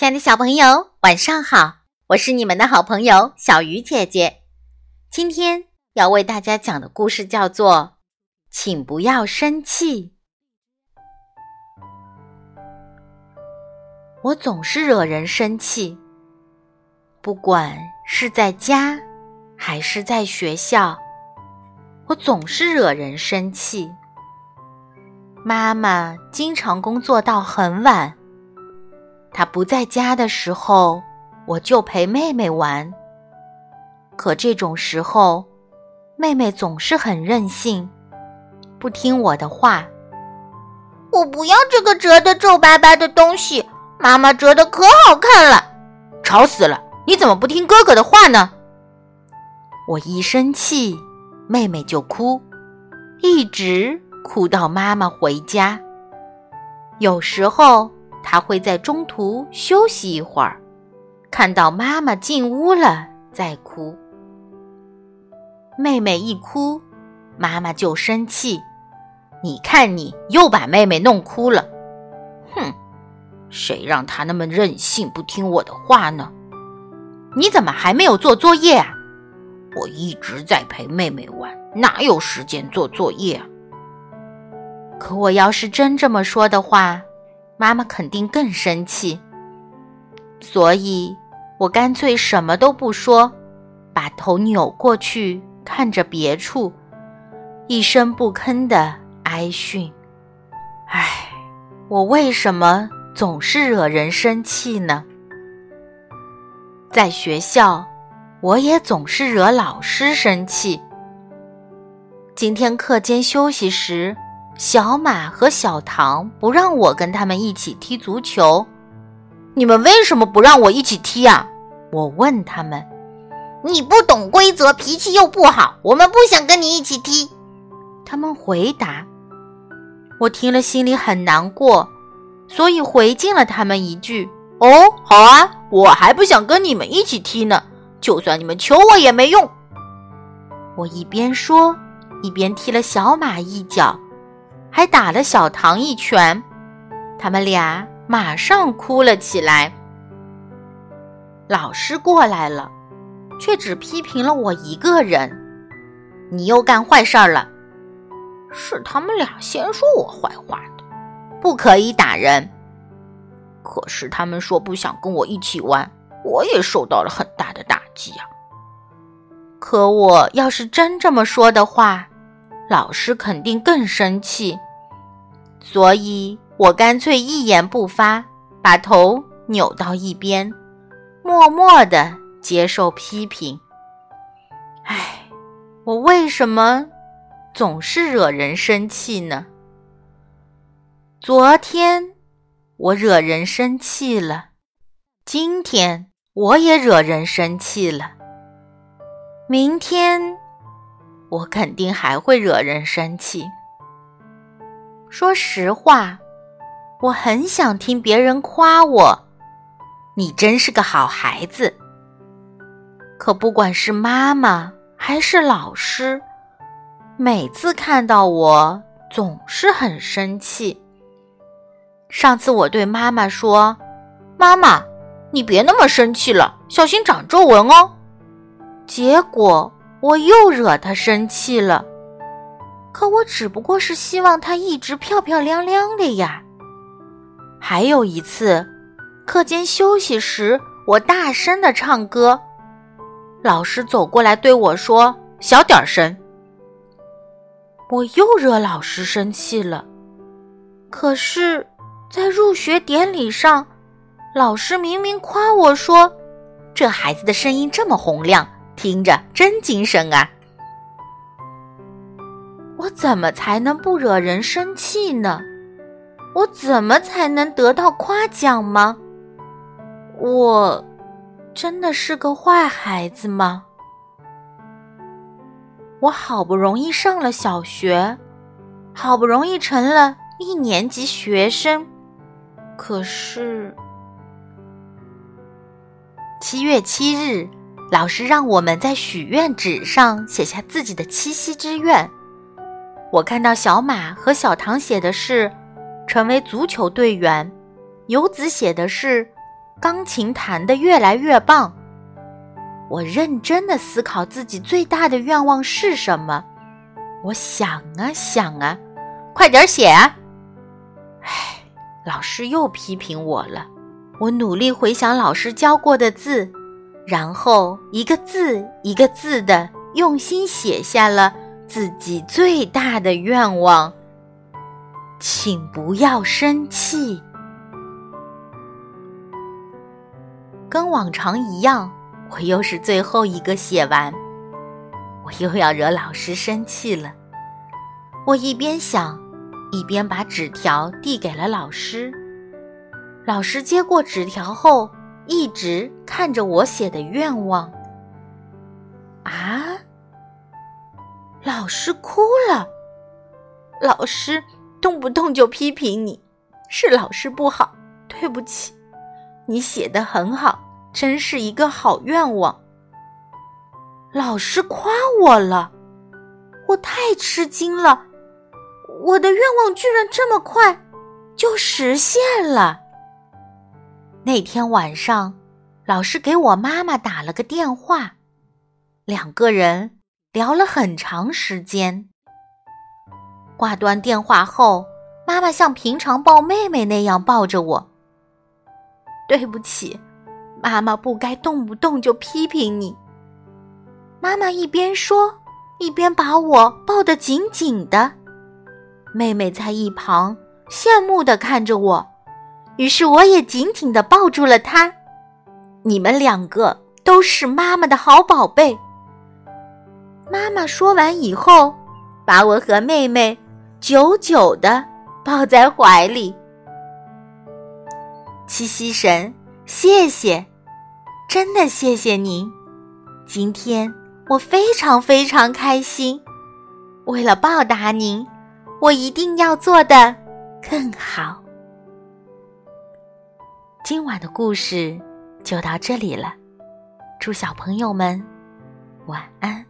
亲爱的小朋友，晚上好！我是你们的好朋友小鱼姐姐。今天要为大家讲的故事叫做《请不要生气》。我总是惹人生气，不管是在家还是在学校，我总是惹人生气。妈妈经常工作到很晚。他不在家的时候，我就陪妹妹玩。可这种时候，妹妹总是很任性，不听我的话。我不要这个折的皱巴巴的东西，妈妈折的可好看了。吵死了！你怎么不听哥哥的话呢？我一生气，妹妹就哭，一直哭到妈妈回家。有时候。他会在中途休息一会儿，看到妈妈进屋了再哭。妹妹一哭，妈妈就生气。你看，你又把妹妹弄哭了。哼，谁让她那么任性，不听我的话呢？你怎么还没有做作业啊？我一直在陪妹妹玩，哪有时间做作业啊？可我要是真这么说的话。妈妈肯定更生气，所以我干脆什么都不说，把头扭过去看着别处，一声不吭的哀训：“唉，我为什么总是惹人生气呢？在学校，我也总是惹老师生气。今天课间休息时。”小马和小唐不让我跟他们一起踢足球，你们为什么不让我一起踢呀？我问他们。你不懂规则，脾气又不好，我们不想跟你一起踢。他们回答。我听了心里很难过，所以回敬了他们一句：“哦，好啊，我还不想跟你们一起踢呢，就算你们求我也没用。”我一边说，一边踢了小马一脚。还打了小唐一拳，他们俩马上哭了起来。老师过来了，却只批评了我一个人：“你又干坏事了。”是他们俩先说我坏话的，不可以打人。可是他们说不想跟我一起玩，我也受到了很大的打击呀。可我要是真这么说的话，老师肯定更生气，所以我干脆一言不发，把头扭到一边，默默的接受批评。唉，我为什么总是惹人生气呢？昨天我惹人生气了，今天我也惹人生气了，明天。我肯定还会惹人生气。说实话，我很想听别人夸我，你真是个好孩子。可不管是妈妈还是老师，每次看到我总是很生气。上次我对妈妈说：“妈妈，你别那么生气了，小心长皱纹哦。”结果。我又惹他生气了，可我只不过是希望他一直漂漂亮亮的呀。还有一次，课间休息时，我大声的唱歌，老师走过来对我说：“小点声。”我又惹老师生气了。可是，在入学典礼上，老师明明夸我说：“这孩子的声音这么洪亮。”听着真精神啊！我怎么才能不惹人生气呢？我怎么才能得到夸奖吗？我真的是个坏孩子吗？我好不容易上了小学，好不容易成了一年级学生，可是七月七日。老师让我们在许愿纸上写下自己的七夕之愿。我看到小马和小唐写的是成为足球队员，游子写的是钢琴弹得越来越棒。我认真的思考自己最大的愿望是什么。我想啊想啊，快点写啊！唉，老师又批评我了。我努力回想老师教过的字，然后一个字一个字的用心写下了自己最大的愿望。请不要生气。跟往常一样，我又是最后一个写完。我又要惹老师生气了。我一边想，一边把纸条递给了老师。老师接过纸条后，一直看着我写的愿望。啊！老师哭了。老师动不动就批评你，是老师不好，对不起。你写的很好，真是一个好愿望。老师夸我了，我太吃惊了，我的愿望居然这么快就实现了。那天晚上，老师给我妈妈打了个电话，两个人聊了很长时间。挂断电话后，妈妈像平常抱妹妹那样抱着我。对不起，妈妈不该动不动就批评你。妈妈一边说，一边把我抱得紧紧的。妹妹在一旁羡慕的看着我，于是我也紧紧的抱住了她。你们两个都是妈妈的好宝贝。妈妈说完以后，把我和妹妹久久的抱在怀里。七夕神，谢谢，真的谢谢您，今天。我非常非常开心，为了报答您，我一定要做的更好。今晚的故事就到这里了，祝小朋友们晚安。